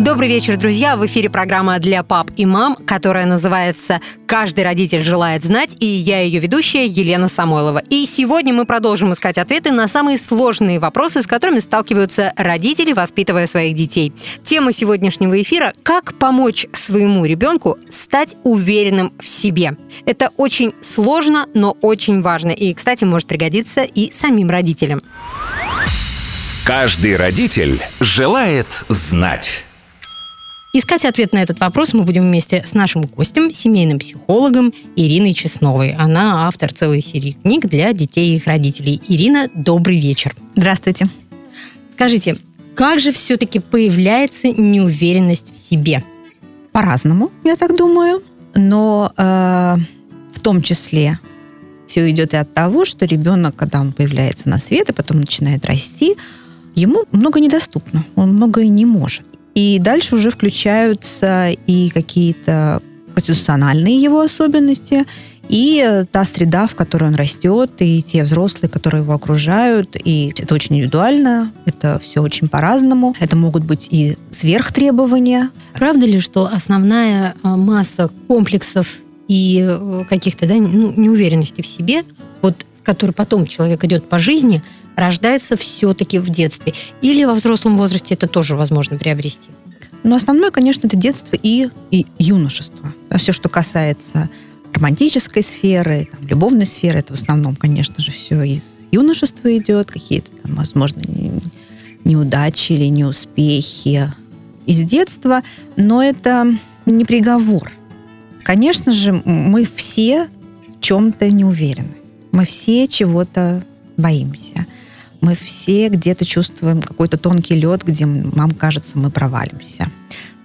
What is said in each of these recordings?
Добрый вечер, друзья! В эфире программа для пап и мам, которая называется «Каждый родитель желает знать», и я ее ведущая Елена Самойлова. И сегодня мы продолжим искать ответы на самые сложные вопросы, с которыми сталкиваются родители, воспитывая своих детей. Тема сегодняшнего эфира – «Как помочь своему ребенку стать уверенным в себе». Это очень сложно, но очень важно. И, кстати, может пригодиться и самим родителям. Каждый родитель желает знать. Искать ответ на этот вопрос мы будем вместе с нашим гостем, семейным психологом Ириной Чесновой. Она автор целой серии книг для детей и их родителей. Ирина, добрый вечер. Здравствуйте. Скажите, как же все-таки появляется неуверенность в себе? По-разному, я так думаю. Но э, в том числе все идет и от того, что ребенок, когда он появляется на свет и потом начинает расти, ему много недоступно, он многое не может. И дальше уже включаются и какие-то конституциональные его особенности, и та среда, в которой он растет, и те взрослые, которые его окружают. И это очень индивидуально, это все очень по-разному. Это могут быть и сверхтребования. Правда ли, что основная а, масса комплексов и э, каких-то да, ну, неуверенности в себе, вот с которой потом человек идет по жизни – рождается все-таки в детстве? Или во взрослом возрасте это тоже возможно приобрести? Ну, основное, конечно, это детство и, и юношество. Все, что касается романтической сферы, там, любовной сферы, это в основном, конечно же, все из юношества идет, какие-то там, возможно, неудачи или неуспехи из детства, но это не приговор. Конечно же, мы все в чем-то не уверены. Мы все чего-то боимся мы все где-то чувствуем какой-то тонкий лед, где нам кажется, мы провалимся.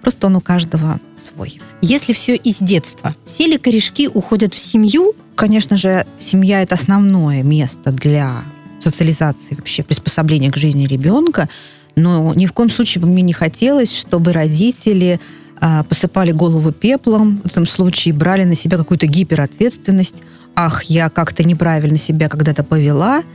Просто он у каждого свой. Если все из детства, все ли корешки уходят в семью? Конечно же, семья – это основное место для социализации, вообще приспособления к жизни ребенка, но ни в коем случае бы мне не хотелось, чтобы родители э, посыпали голову пеплом, в этом случае брали на себя какую-то гиперответственность. Ах, я как-то неправильно себя когда-то повела –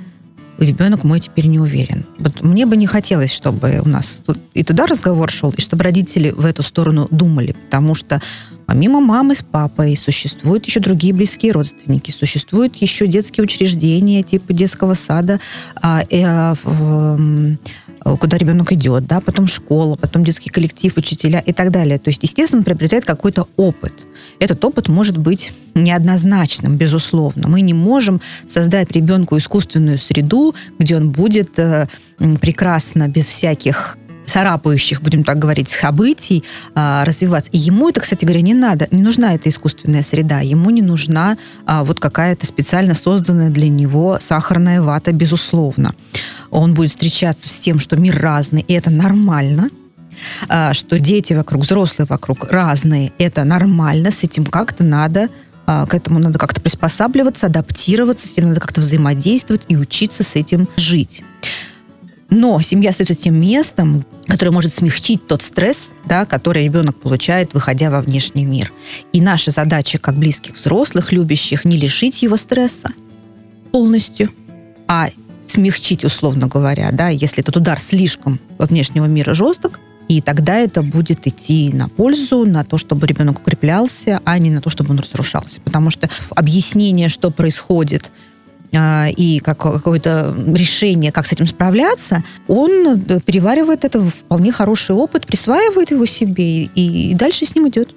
ребенок мой теперь не уверен. Вот мне бы не хотелось, чтобы у нас и туда разговор шел, и чтобы родители в эту сторону думали, потому что помимо мамы с папой существуют еще другие близкие родственники, существуют еще детские учреждения типа детского сада, а, э, э, куда ребенок идет, да, потом школа, потом детский коллектив, учителя и так далее. То есть, естественно, он приобретает какой-то опыт. Этот опыт может быть неоднозначным, безусловно. Мы не можем создать ребенку искусственную среду, где он будет э, прекрасно, без всяких царапающих, будем так говорить, событий а, развиваться. И ему это, кстати говоря, не надо, не нужна эта искусственная среда, ему не нужна а, вот какая-то специально созданная для него сахарная вата, безусловно он будет встречаться с тем, что мир разный, и это нормально, что дети вокруг, взрослые вокруг разные, это нормально, с этим как-то надо а, к этому надо как-то приспосабливаться, адаптироваться, с этим надо как-то взаимодействовать и учиться с этим жить. Но семья остается тем местом, которое может смягчить тот стресс, да, который ребенок получает, выходя во внешний мир. И наша задача, как близких взрослых, любящих, не лишить его стресса полностью, а смягчить, условно говоря, да, если этот удар слишком во внешнего мира жесток, и тогда это будет идти на пользу, на то, чтобы ребенок укреплялся, а не на то, чтобы он разрушался. Потому что объяснение, что происходит, а, и как, какое-то решение, как с этим справляться, он переваривает это в вполне хороший опыт, присваивает его себе и дальше с ним идет.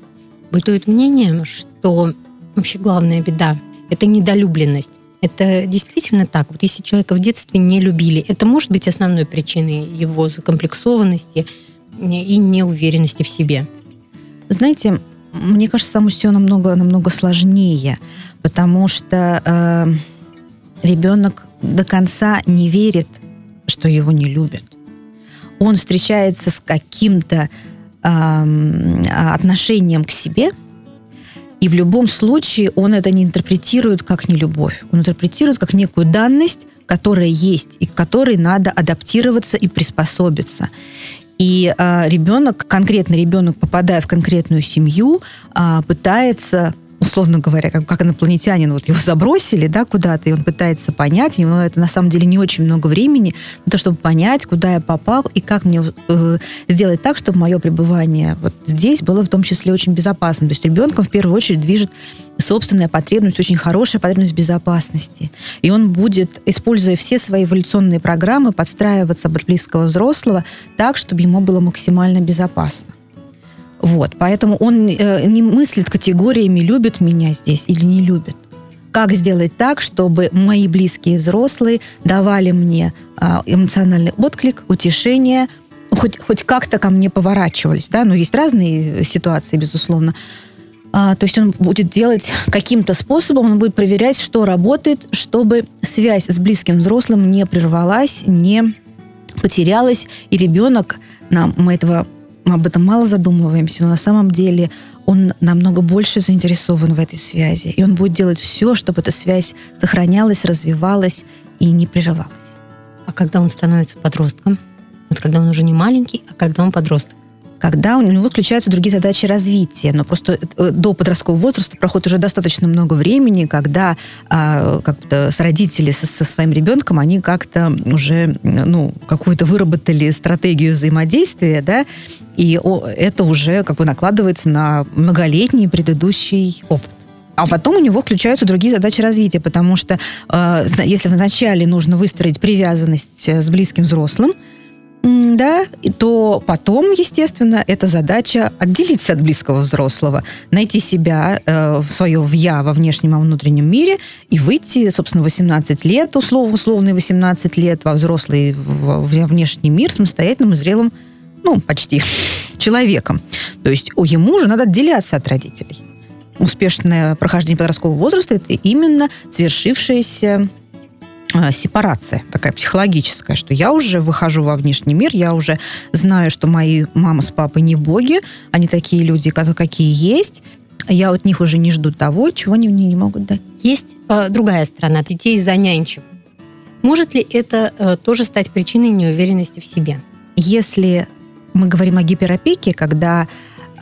Бытует мнение, что вообще главная беда – это недолюбленность. Это действительно так. Вот если человека в детстве не любили, это может быть основной причиной его закомплексованности и неуверенности в себе. Знаете, мне кажется, там все намного, намного сложнее, потому что э, ребенок до конца не верит, что его не любят. Он встречается с каким-то э, отношением к себе – и в любом случае он это не интерпретирует как нелюбовь. Он интерпретирует как некую данность, которая есть, и к которой надо адаптироваться и приспособиться. И э, ребенок, конкретно ребенок, попадая в конкретную семью, э, пытается условно говоря, как, как инопланетянин, вот его забросили, да, куда-то, и он пытается понять, но это на самом деле не очень много времени на то, чтобы понять, куда я попал и как мне э, сделать так, чтобы мое пребывание вот здесь было в том числе очень безопасным. То есть ребенком в первую очередь движет собственная потребность, очень хорошая потребность безопасности. И он будет, используя все свои эволюционные программы, подстраиваться под близкого взрослого так, чтобы ему было максимально безопасно. Вот, поэтому он э, не мыслит категориями, любит меня здесь или не любит. Как сделать так, чтобы мои близкие взрослые давали мне э, эмоциональный отклик, утешение, хоть, хоть как-то ко мне поворачивались, да, но есть разные ситуации, безусловно. А, то есть он будет делать каким-то способом, он будет проверять, что работает, чтобы связь с близким взрослым не прервалась, не потерялась, и ребенок, нам, мы этого мы об этом мало задумываемся, но на самом деле он намного больше заинтересован в этой связи. И он будет делать все, чтобы эта связь сохранялась, развивалась и не прерывалась. А когда он становится подростком? Вот когда он уже не маленький, а когда он подросток? когда у него включаются другие задачи развития. Но просто э, до подросткового возраста проходит уже достаточно много времени, когда а, как-то с родители со, со своим ребенком, они как-то уже ну, какую-то выработали стратегию взаимодействия, да, и это уже как бы накладывается на многолетний предыдущий опыт. А потом у него включаются другие задачи развития, потому что э, если вначале нужно выстроить привязанность э, с близким взрослым, да, то потом, естественно, эта задача отделиться от близкого взрослого, найти себя, э, свое в я во внешнем и внутреннем мире и выйти, собственно, 18 лет, условно, условные 18 лет во взрослый, в, в внешний мир самостоятельным и зрелым ну, почти человеком. То есть ему же надо отделяться от родителей. Успешное прохождение подросткового возраста – это именно свершившаяся а, сепарация такая психологическая, что я уже выхожу во внешний мир, я уже знаю, что мои мама с папой не боги, они такие люди, какие есть, я от них уже не жду того, чего они мне не могут дать. Есть э, другая сторона детей за нянчим. Может ли это э, тоже стать причиной неуверенности в себе? Если мы говорим о гиперопеке, когда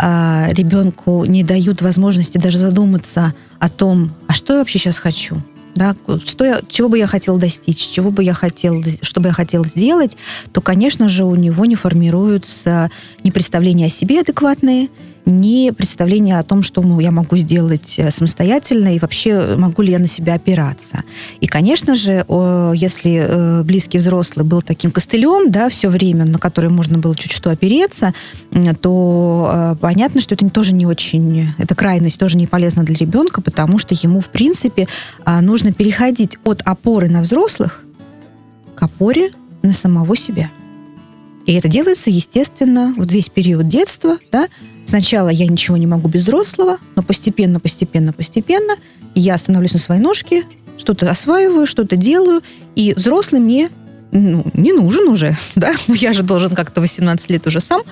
э, ребенку не дают возможности даже задуматься о том, а что я вообще сейчас хочу, да, что я, чего бы я хотел достичь, чего бы я хотел, что бы я хотел сделать, то, конечно же, у него не формируются ни представления о себе адекватные, ни представления о том, что я могу сделать э, самостоятельно и вообще могу ли я на себя опираться. И, конечно же, если э, близкий взрослый был таким костылем, да, все время, на который можно было чуть что опереться, то э, понятно, что это тоже не очень, эта крайность тоже не полезна для ребенка, потому что ему, в принципе, а, нужно переходить от опоры на взрослых к опоре на самого себя. И это делается, естественно, вот весь период детства, да, Сначала я ничего не могу без взрослого, но постепенно, постепенно, постепенно я становлюсь на свои ножки, что-то осваиваю, что-то делаю, и взрослый мне ну, не нужен уже, да, я же должен как-то 18 лет уже сам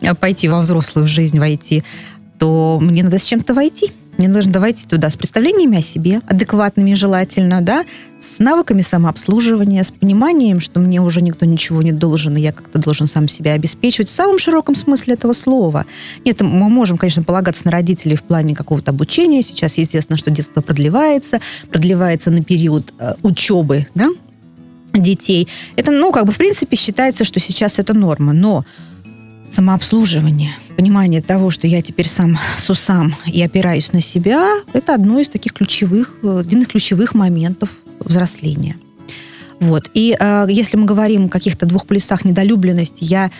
э, пойти во взрослую жизнь войти, то мне надо с чем-то войти. Мне нужно давайте туда с представлениями о себе, адекватными желательно, да, с навыками самообслуживания, с пониманием, что мне уже никто ничего не должен, и я как-то должен сам себя обеспечивать в самом широком смысле этого слова. Нет, мы можем, конечно, полагаться на родителей в плане какого-то обучения. Сейчас естественно, что детство продлевается, продлевается на период э, учебы, да, детей. Это, ну, как бы, в принципе, считается, что сейчас это норма. Но самообслуживание, понимание того, что я теперь сам сусам и опираюсь на себя, это одно из таких ключевых, один из ключевых моментов взросления. Вот. И э, если мы говорим о каких-то двух полюсах недолюбленности, я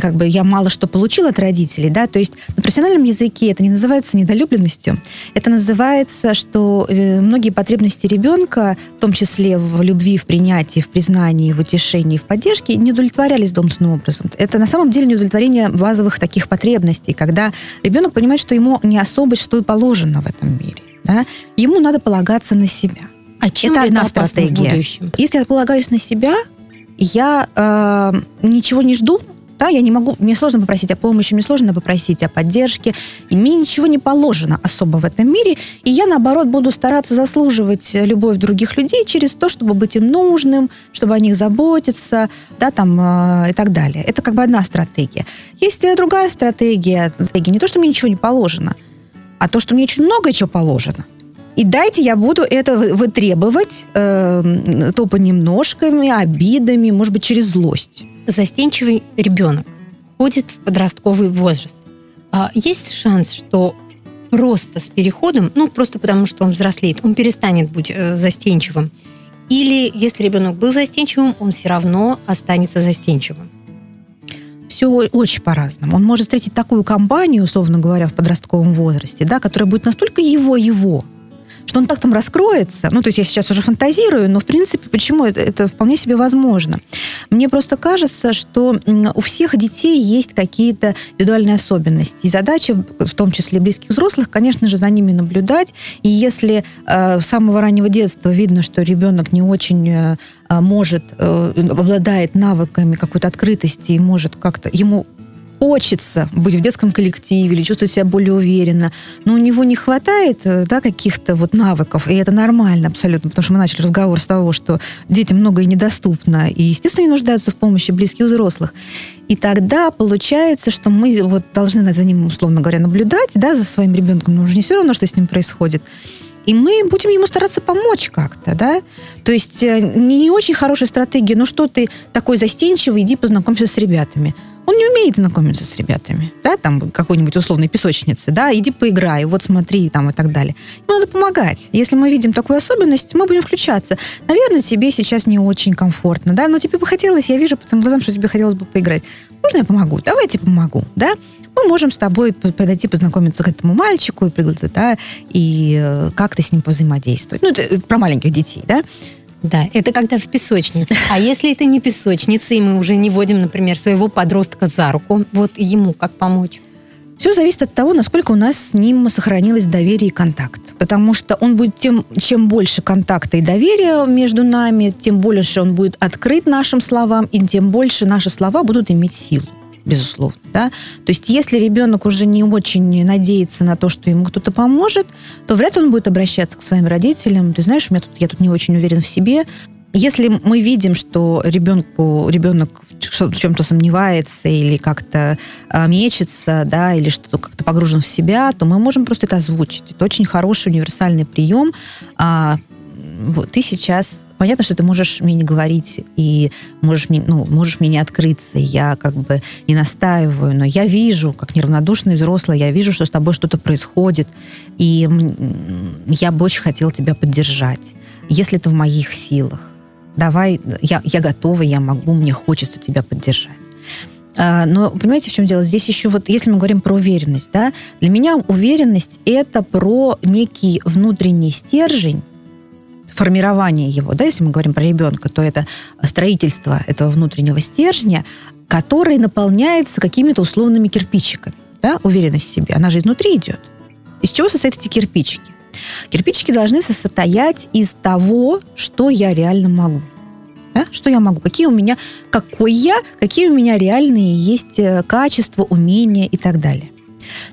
как бы я мало что получила от родителей, да, то есть на профессиональном языке это не называется недолюбленностью, это называется, что э, многие потребности ребенка, в том числе в любви, в принятии, в признании, в утешении, в поддержке, не удовлетворялись должным образом. Это на самом деле неудовлетворение базовых таких потребностей, когда ребенок понимает, что ему не особо что и положено в этом мире, да, ему надо полагаться на себя. А чем это одна стратегия. Если я полагаюсь на себя, я э, ничего не жду, да, я не могу, мне сложно попросить о помощи, мне сложно попросить о поддержке, и мне ничего не положено особо в этом мире, и я, наоборот, буду стараться заслуживать любовь других людей через то, чтобы быть им нужным, чтобы о них заботиться, да, там, э, и так далее. Это как бы одна стратегия. Есть другая стратегия, стратегия не то, что мне ничего не положено, а то, что мне очень много чего положено. И дайте я буду это вытребовать э, то понемножками, обидами, может быть, через злость. Застенчивый ребенок ходит в подростковый возраст. А есть шанс, что просто с переходом, ну, просто потому что он взрослеет, он перестанет быть э, застенчивым. Или если ребенок был застенчивым, он все равно останется застенчивым все очень по-разному. Он может встретить такую компанию, условно говоря, в подростковом возрасте, да, которая будет настолько его-его, что он так там раскроется. Ну, то есть я сейчас уже фантазирую, но, в принципе, почему это, это вполне себе возможно. Мне просто кажется, что у всех детей есть какие-то индивидуальные особенности. И задача, в том числе близких взрослых, конечно же, за ними наблюдать. И если э, с самого раннего детства видно, что ребенок не очень э, может, э, обладает навыками какой-то открытости и может как-то ему хочется быть в детском коллективе или чувствовать себя более уверенно, но у него не хватает э, да, каких-то вот навыков, и это нормально абсолютно, потому что мы начали разговор с того, что детям многое недоступно, и, естественно, они нуждаются в помощи близких взрослых. И тогда получается, что мы вот должны за ним, условно говоря, наблюдать, да, за своим ребенком, но уже не все равно, что с ним происходит. И мы будем ему стараться помочь как-то, да? То есть э, не, не очень хорошая стратегия, ну что ты такой застенчивый, иди познакомься с ребятами. Он не умеет знакомиться с ребятами, да, там какой-нибудь условной песочницы, да, иди поиграй, вот смотри, там и так далее. Ему надо помогать. Если мы видим такую особенность, мы будем включаться. Наверное, тебе сейчас не очень комфортно, да, но тебе бы хотелось, я вижу по твоим глазам, что тебе хотелось бы поиграть. Можно я помогу? Давай я тебе помогу, да? мы можем с тобой подойти познакомиться к этому мальчику и, да, и э, как-то с ним взаимодействовать. Ну, это про маленьких детей, да. Да, это когда в песочнице. А если это не песочница, и мы уже не водим, например, своего подростка за руку, вот ему как помочь? Все зависит от того, насколько у нас с ним сохранилось доверие и контакт. Потому что он будет тем, чем больше контакта и доверия между нами, тем больше он будет открыт нашим словам, и тем больше наши слова будут иметь силу безусловно. Да? То есть если ребенок уже не очень надеется на то, что ему кто-то поможет, то вряд ли он будет обращаться к своим родителям. Ты знаешь, у меня тут, я тут не очень уверен в себе. Если мы видим, что ребенку, ребенок в чем-то сомневается или как-то а, мечется, да, или что-то как-то погружен в себя, то мы можем просто это озвучить. Это очень хороший универсальный прием. А, вот, ты сейчас понятно, что ты можешь мне не говорить и можешь мне, ну, можешь мне не открыться. Я как бы не настаиваю, но я вижу, как неравнодушный взрослый, я вижу, что с тобой что-то происходит, и я бы очень хотела тебя поддержать, если это в моих силах. Давай, я, я готова, я могу, мне хочется тебя поддержать. А, но понимаете, в чем дело? Здесь еще вот, если мы говорим про уверенность, да, для меня уверенность это про некий внутренний стержень, формирование его, да, если мы говорим про ребенка, то это строительство этого внутреннего стержня, который наполняется какими-то условными кирпичиками, да, уверенность в себе. Она же изнутри идет. Из чего состоят эти кирпичики? Кирпичики должны состоять из того, что я реально могу. Да? Что я могу? Какие у меня, какой я, какие у меня реальные есть э, качества, умения и так далее.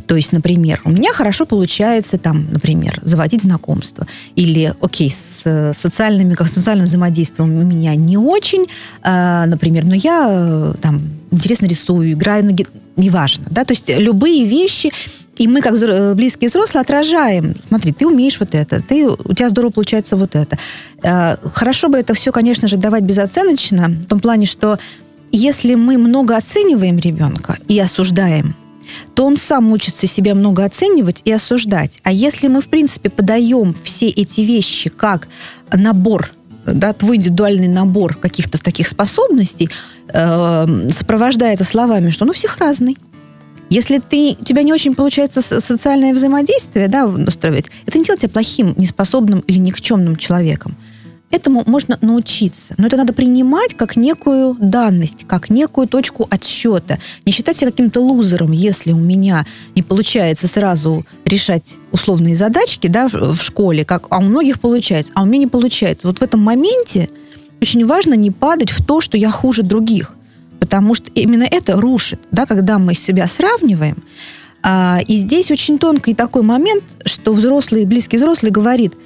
То есть, например, у меня хорошо получается там, например, заводить знакомства. Или, окей, с социальными, как социальным взаимодействием у меня не очень, э, например, но я э, там интересно рисую, играю на гитаре, неважно, да, то есть любые вещи, и мы, как близкие взрослые, отражаем. Смотри, ты умеешь вот это, ты, у тебя здорово получается вот это. Э, хорошо бы это все, конечно же, давать безоценочно, в том плане, что если мы много оцениваем ребенка и осуждаем, то он сам учится себя много оценивать и осуждать. А если мы, в принципе, подаем все эти вещи как набор да, твой индивидуальный набор каких-то таких способностей, э, сопровождая это словами, что он у всех разный. Если ты, у тебя не очень получается социальное взаимодействие да, устраивать, это не делает тебя плохим, неспособным или никчемным человеком. Этому можно научиться, но это надо принимать как некую данность, как некую точку отсчета. Не считать себя каким-то лузером, если у меня не получается сразу решать условные задачки да, в, школе, как а у многих получается, а у меня не получается. Вот в этом моменте очень важно не падать в то, что я хуже других, потому что именно это рушит, да, когда мы себя сравниваем. А, и здесь очень тонкий такой момент, что взрослый, близкий взрослый говорит –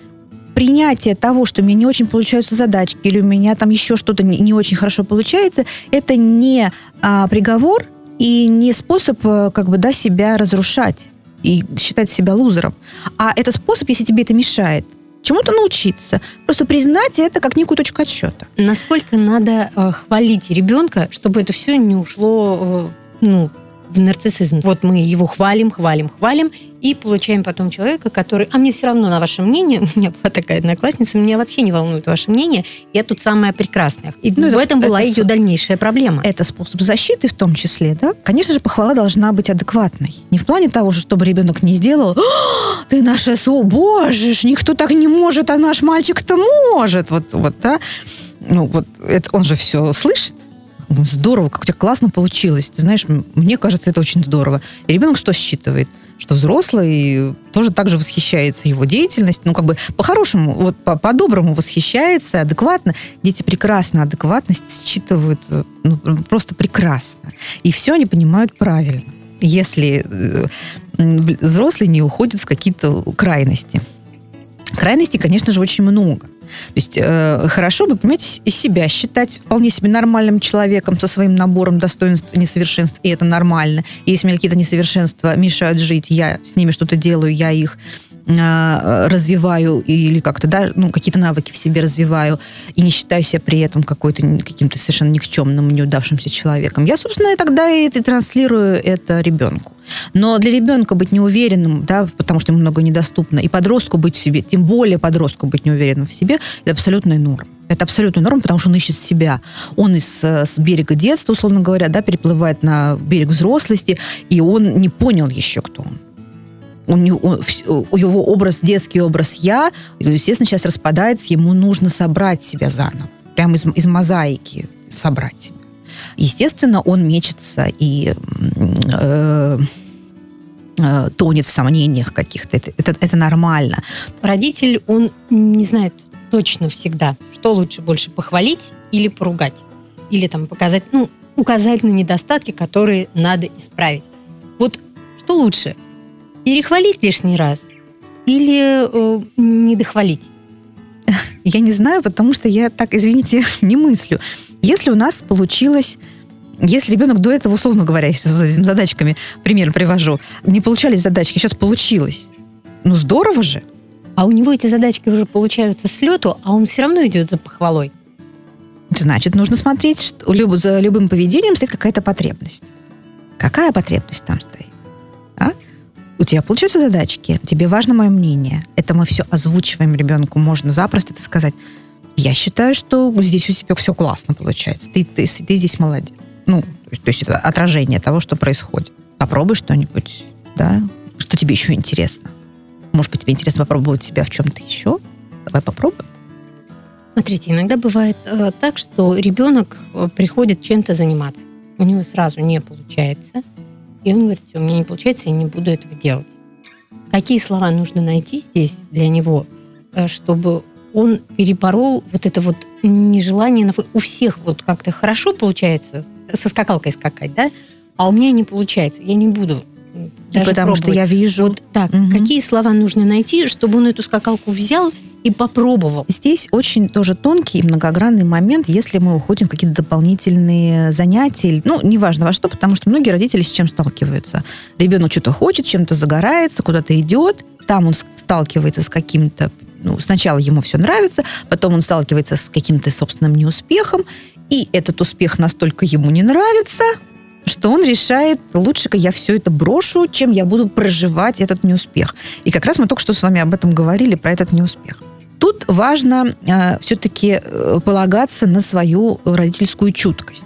принятие того, что у меня не очень получаются задачки, или у меня там еще что-то не, не очень хорошо получается, это не а, приговор и не способ э, как бы да, себя разрушать. и считать себя лузером. А это способ, если тебе это мешает, чему-то научиться. Просто признать это как некую точку отсчета. Насколько надо э, хвалить ребенка, чтобы это все не ушло э, ну, в нарциссизм. Вот мы его хвалим, хвалим, хвалим, и получаем потом человека, который, а мне все равно на ваше мнение, у меня была такая одноклассница, меня вообще не волнует ваше мнение, я тут самая прекрасная. И ну, в это, этом была это, ее дальнейшая проблема. Это способ защиты в том числе, да? Конечно же, похвала должна быть адекватной. Не в плане того, чтобы ребенок не сделал, ты наша су, боже, никто так не может, а наш мальчик-то может. Вот, вот, да? Ну, вот это, он же все слышит, здорово, как у тебя классно получилось. Ты знаешь, мне кажется, это очень здорово. И ребенок что считывает? Что взрослый тоже так же восхищается его деятельностью. Ну, как бы по-хорошему, вот по-доброму восхищается, адекватно. Дети прекрасно адекватность считывают э, ну, просто прекрасно. И все они понимают правильно. Если э, взрослый не уходит в какие-то крайности. Крайностей, конечно же, очень много. То есть э, хорошо бы, понимаете, из себя считать вполне себе нормальным человеком со своим набором достоинств и несовершенств, и это нормально. И если мне какие-то несовершенства мешают жить, я с ними что-то делаю, я их э, развиваю или как-то, да, ну, какие-то навыки в себе развиваю и не считаю себя при этом какой-то каким-то совершенно никчемным, неудавшимся человеком. Я, собственно, и тогда и, и транслирую это ребенку. Но для ребенка быть неуверенным, да, потому что ему многое недоступно, и подростку быть в себе, тем более подростку быть неуверенным в себе, это абсолютная норма. Это абсолютная норма, потому что он ищет себя. Он из э, с берега детства, условно говоря, да, переплывает на берег взрослости, и он не понял еще, кто он. У него, он, его образ, детский образ «я», естественно, сейчас распадается, ему нужно собрать себя заново. Прямо из, из мозаики собрать себя. Естественно, он мечется и э, э, тонет в сомнениях каких-то. Это, это, это нормально. Родитель, он не знает точно всегда, что лучше больше похвалить или поругать. Или там показать, ну, указать на недостатки, которые надо исправить. Вот что лучше? Перехвалить лишний раз или э, не дохвалить? Я не знаю, потому что я так, извините, не мыслю. Если у нас получилось если ребенок до этого, условно говоря, с этими задачками, пример привожу, не получались задачки, сейчас получилось. Ну, здорово же. А у него эти задачки уже получаются с лету, а он все равно идет за похвалой. Значит, нужно смотреть, что за любым поведением стоит какая-то потребность. Какая потребность там стоит? У тебя получаются задачки, тебе важно мое мнение. Это мы все озвучиваем ребенку. Можно запросто это сказать. Я считаю, что здесь у тебя все классно получается. Ты, ты, ты здесь молодец. Ну, то есть это отражение того, что происходит. Попробуй что-нибудь, да, что тебе еще интересно. Может быть, тебе интересно попробовать себя в чем-то еще? Давай попробуем. Смотрите, иногда бывает э, так, что ребенок э, приходит чем-то заниматься. У него сразу не получается. И он говорит, у меня не получается, я не буду этого делать. Какие слова нужно найти здесь для него, э, чтобы он переборол вот это вот нежелание. У всех вот как-то хорошо получается со скакалкой скакать, да? А у меня не получается. Я не буду даже Потому пробовать. что я вижу... Вот так, угу. какие слова нужно найти, чтобы он эту скакалку взял и попробовал. Здесь очень тоже тонкий и многогранный момент, если мы уходим в какие-то дополнительные занятия, ну, неважно во что, потому что многие родители с чем сталкиваются. Ребенок что-то хочет, чем-то загорается, куда-то идет, там он сталкивается с каким-то ну, сначала ему все нравится, потом он сталкивается с каким-то собственным неуспехом, и этот успех настолько ему не нравится, что он решает, лучше-ка я все это брошу, чем я буду проживать этот неуспех. И как раз мы только что с вами об этом говорили, про этот неуспех. Тут важно э, все-таки э, полагаться на свою родительскую чуткость.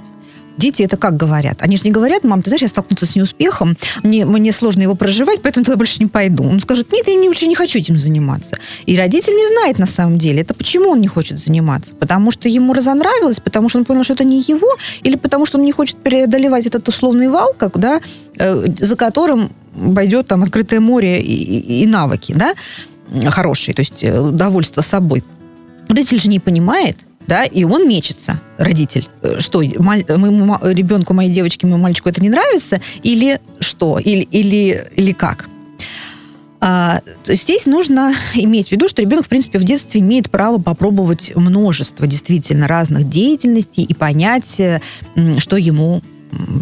Дети это как говорят? Они же не говорят, мам, ты знаешь, я столкнулся с неуспехом, мне, мне сложно его проживать, поэтому туда больше не пойду. Он скажет, нет, я не, не хочу этим заниматься. И родитель не знает на самом деле, это почему он не хочет заниматься. Потому что ему разонравилось, потому что он понял, что это не его, или потому что он не хочет преодолевать этот условный вал, как, да, э, за которым пойдет там открытое море и, и, и навыки, да, хорошие, то есть э, удовольствие собой. Родитель же не понимает, да, и он мечется, родитель. Э, что, моему ребенку, моей девочке, моему мальчику это не нравится? Или что? Или, или, или как? А, здесь нужно иметь в виду, что ребенок, в принципе, в детстве имеет право попробовать множество действительно разных деятельностей и понять, э, что ему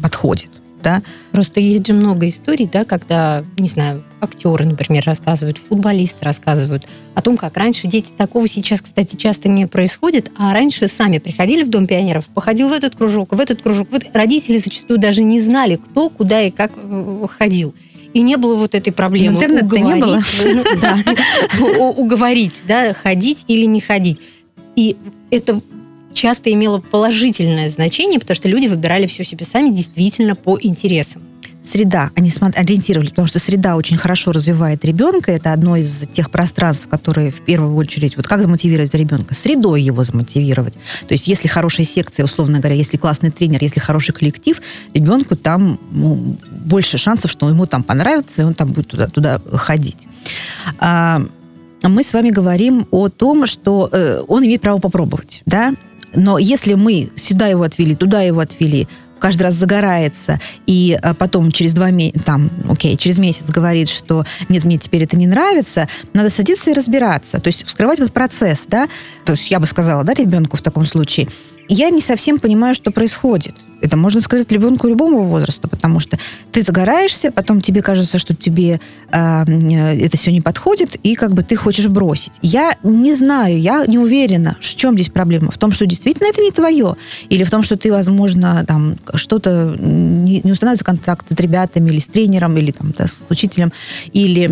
подходит. Да? Просто есть же много историй, да, когда, не знаю, актеры, например, рассказывают, футболисты рассказывают о том, как раньше дети такого сейчас, кстати, часто не происходит, а раньше сами приходили в Дом пионеров, походил в этот кружок, в этот кружок. Вот родители зачастую даже не знали, кто, куда и как э, ходил. И не было вот этой проблемы. Интернета не было. Ну, да, уговорить, да, ходить или не ходить. И это часто имело положительное значение, потому что люди выбирали все себе сами действительно по интересам среда, они ориентировали, потому что среда очень хорошо развивает ребенка. Это одно из тех пространств, которые в первую очередь, вот как замотивировать ребенка? Средой его замотивировать. То есть если хорошая секция, условно говоря, если классный тренер, если хороший коллектив, ребенку там ну, больше шансов, что ему там понравится, и он там будет туда, туда ходить. А, мы с вами говорим о том, что э, он имеет право попробовать, да? Но если мы сюда его отвели, туда его отвели, каждый раз загорается, и а, потом через два месяца, там, окей, через месяц говорит, что нет, мне теперь это не нравится, надо садиться и разбираться, то есть вскрывать этот процесс, да, то есть я бы сказала, да, ребенку в таком случае, я не совсем понимаю, что происходит. Это можно сказать ребенку любого возраста, потому что ты загораешься, потом тебе кажется, что тебе э, это все не подходит, и как бы ты хочешь бросить. Я не знаю, я не уверена, в чем здесь проблема. В том, что действительно это не твое, или в том, что ты, возможно, там что-то не, не устанавливается контракт с ребятами, или с тренером, или там, да, с учителем, или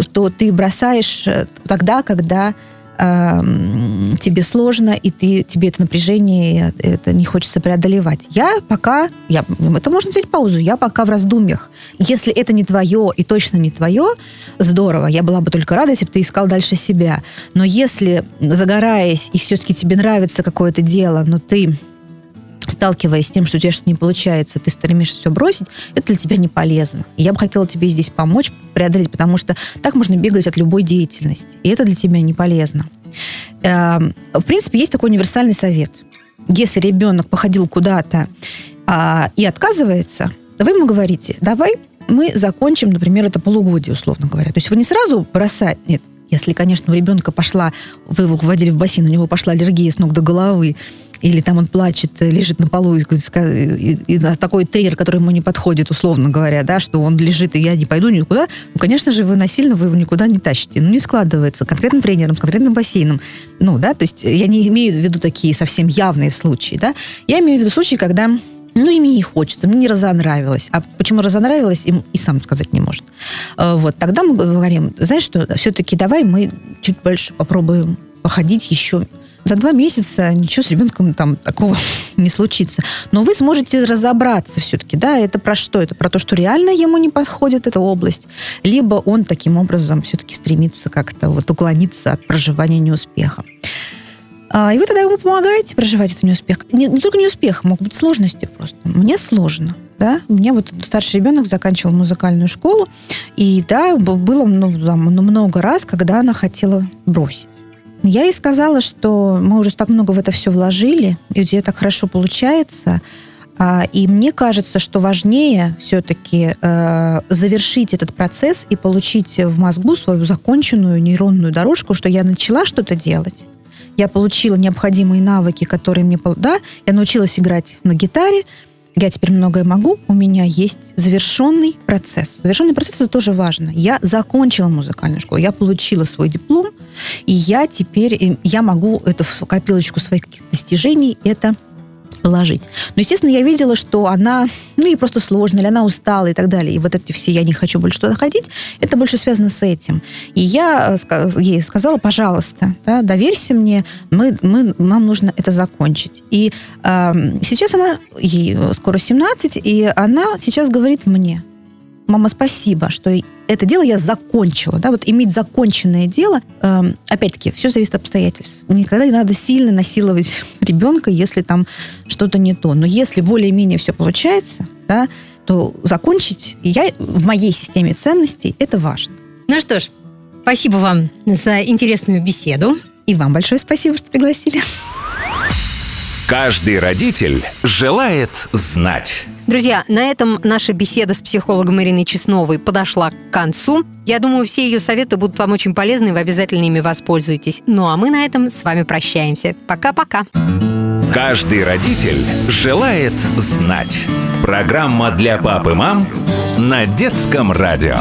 что ты бросаешь э, тогда, когда тебе сложно, и ты, тебе это напряжение, это не хочется преодолевать. Я пока, я, это можно взять паузу, я пока в раздумьях. Если это не твое и точно не твое, здорово, я была бы только рада, если бы ты искал дальше себя. Но если, загораясь, и все-таки тебе нравится какое-то дело, но ты сталкиваясь с тем, что у тебя что-то не получается, ты стремишься все бросить, это для тебя не полезно. И я бы хотела тебе здесь помочь преодолеть, потому что так можно бегать от любой деятельности, и это для тебя не полезно. Эм, в принципе, есть такой универсальный совет. Если ребенок походил куда-то а, и отказывается, вы ему говорите, давай мы закончим, например, это полугодие, условно говоря. То есть вы не сразу бросать, нет, если, конечно, у ребенка пошла, вы его вводили в бассейн, у него пошла аллергия с ног до головы, или там он плачет, лежит на полу, и, и, и такой тренер, который ему не подходит, условно говоря, да, что он лежит, и я не пойду никуда, ну, конечно же, вы насильно вы его никуда не тащите. Ну, не складывается. Конкретным тренером, конкретным бассейном. Ну, да, то есть я не имею в виду такие совсем явные случаи, да. Я имею в виду случаи, когда ну, и не хочется, мне не разонравилось. А почему разонравилось, им и сам сказать не может. А, вот, тогда мы говорим, знаешь что, все-таки давай мы чуть больше попробуем походить еще за два месяца ничего с ребенком там такого не случится. Но вы сможете разобраться все-таки, да, это про что? Это про то, что реально ему не подходит эта область, либо он таким образом все-таки стремится как-то вот уклониться от проживания неуспеха. А, и вы тогда ему помогаете проживать этот неуспех. Не, не только неуспех, могут быть сложности просто. Мне сложно. Да? Мне вот старший ребенок заканчивал музыкальную школу, и да, было ну, много раз, когда она хотела бросить. Я ей сказала, что мы уже так много в это все вложили, и у тебя так хорошо получается. А, и мне кажется, что важнее все-таки э, завершить этот процесс и получить в мозгу свою законченную нейронную дорожку, что я начала что-то делать. Я получила необходимые навыки, которые мне... Да, я научилась играть на гитаре, я теперь многое могу, у меня есть завершенный процесс. Завершенный процесс это тоже важно. Я закончила музыкальную школу, я получила свой диплом, и я теперь, я могу эту копилочку своих достижений это положить. Но, естественно, я видела, что она, ну, ей просто сложно, или она устала и так далее. И вот эти все «я не хочу больше туда ходить», это больше связано с этим. И я э, ей сказала, пожалуйста, да, доверься мне, мы, мы, нам нужно это закончить. И э, сейчас она, ей скоро 17, и она сейчас говорит мне, мама, спасибо, что это дело я закончила. Да, вот иметь законченное дело, э, опять-таки, все зависит от обстоятельств. Никогда не надо сильно насиловать ребенка, если там что-то не то. Но если более-менее все получается, да, то закончить я в моей системе ценностей это важно. Ну что ж, спасибо вам за интересную беседу. И вам большое спасибо, что пригласили. Каждый родитель желает знать. Друзья, на этом наша беседа с психологом Ириной Чесновой подошла к концу. Я думаю, все ее советы будут вам очень полезны, и вы обязательно ими воспользуетесь. Ну а мы на этом с вами прощаемся. Пока-пока. Каждый родитель желает знать. Программа для пап и мам на детском радио.